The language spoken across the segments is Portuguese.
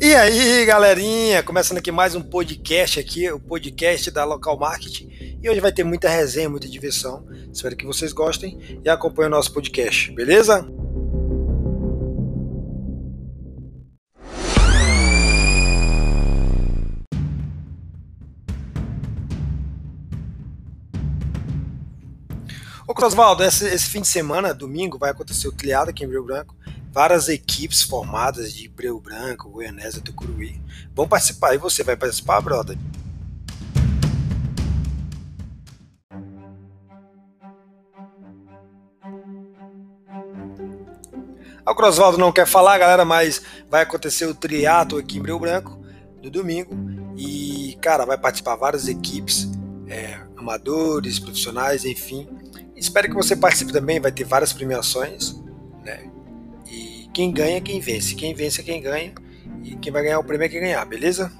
E aí, galerinha, começando aqui mais um podcast aqui, o podcast da Local Marketing. E hoje vai ter muita resenha, muita diversão. Espero que vocês gostem e acompanhem o nosso podcast, beleza? Ô Oswaldo, esse, esse fim de semana, domingo, vai acontecer o triado aqui em Rio Branco várias equipes formadas de Breu Branco, Goianésia, Tucuruí vão participar. E você vai participar, brother? O Crosvaldo não quer falar, galera, mas vai acontecer o triato aqui em Breu Branco no domingo. E, cara, vai participar várias equipes, é, amadores, profissionais, enfim. Espero que você participe também, vai ter várias premiações, né? Quem ganha quem vence. Quem vence é quem ganha. E quem vai ganhar o prêmio é quem ganhar, beleza?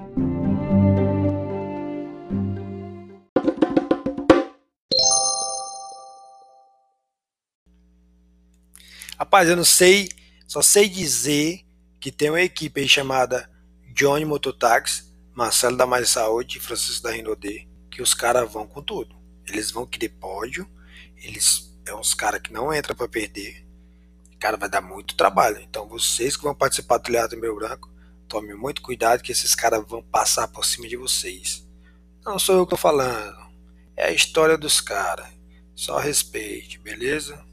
Rapaz, eu não sei, só sei dizer que tem uma equipe aí chamada Johnny Mototax, Marcelo da Mais Saúde e Francisco da Rinodê, que os caras vão com tudo. Eles vão querer pódio, eles é uns caras que não entram para perder. Cara, vai dar muito trabalho. Então, vocês que vão participar do Trilhado em Meu Branco, tome muito cuidado que esses caras vão passar por cima de vocês. Não sou eu que tô falando. É a história dos caras. Só respeite, beleza?